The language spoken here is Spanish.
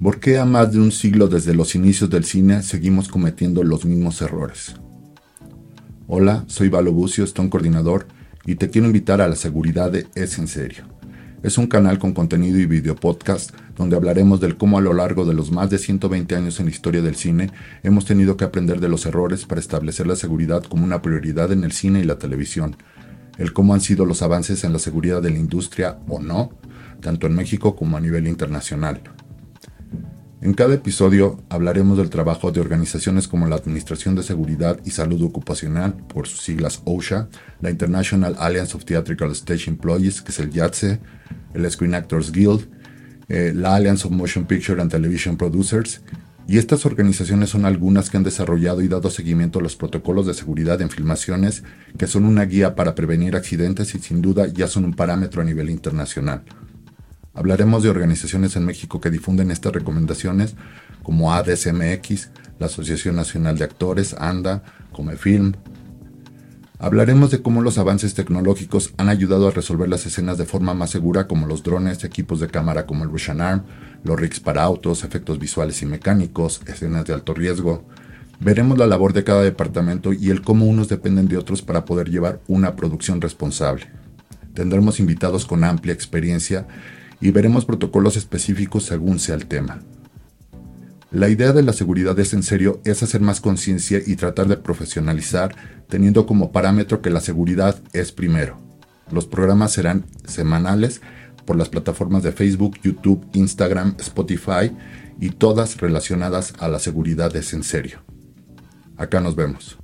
¿Por qué a más de un siglo desde los inicios del cine seguimos cometiendo los mismos errores? Hola, soy Valo Bucio, un coordinador, y te quiero invitar a la seguridad de Es en Serio. Es un canal con contenido y video podcast donde hablaremos del cómo a lo largo de los más de 120 años en la historia del cine hemos tenido que aprender de los errores para establecer la seguridad como una prioridad en el cine y la televisión, el cómo han sido los avances en la seguridad de la industria o no, tanto en México como a nivel internacional. En cada episodio hablaremos del trabajo de organizaciones como la Administración de Seguridad y Salud Ocupacional, por sus siglas OSHA, la International Alliance of Theatrical Stage Employees, que es el YATSE, el Screen Actors Guild, eh, la Alliance of Motion Picture and Television Producers, y estas organizaciones son algunas que han desarrollado y dado seguimiento a los protocolos de seguridad en filmaciones, que son una guía para prevenir accidentes y sin duda ya son un parámetro a nivel internacional. Hablaremos de organizaciones en México que difunden estas recomendaciones, como ADSMX, la Asociación Nacional de Actores, ANDA, Comefilm. Hablaremos de cómo los avances tecnológicos han ayudado a resolver las escenas de forma más segura, como los drones, equipos de cámara como el Russian Arm, los rigs para autos, efectos visuales y mecánicos, escenas de alto riesgo. Veremos la labor de cada departamento y el cómo unos dependen de otros para poder llevar una producción responsable. Tendremos invitados con amplia experiencia y veremos protocolos específicos según sea el tema. La idea de la seguridad es en serio es hacer más conciencia y tratar de profesionalizar teniendo como parámetro que la seguridad es primero. Los programas serán semanales por las plataformas de Facebook, YouTube, Instagram, Spotify y todas relacionadas a la seguridad es en serio. Acá nos vemos.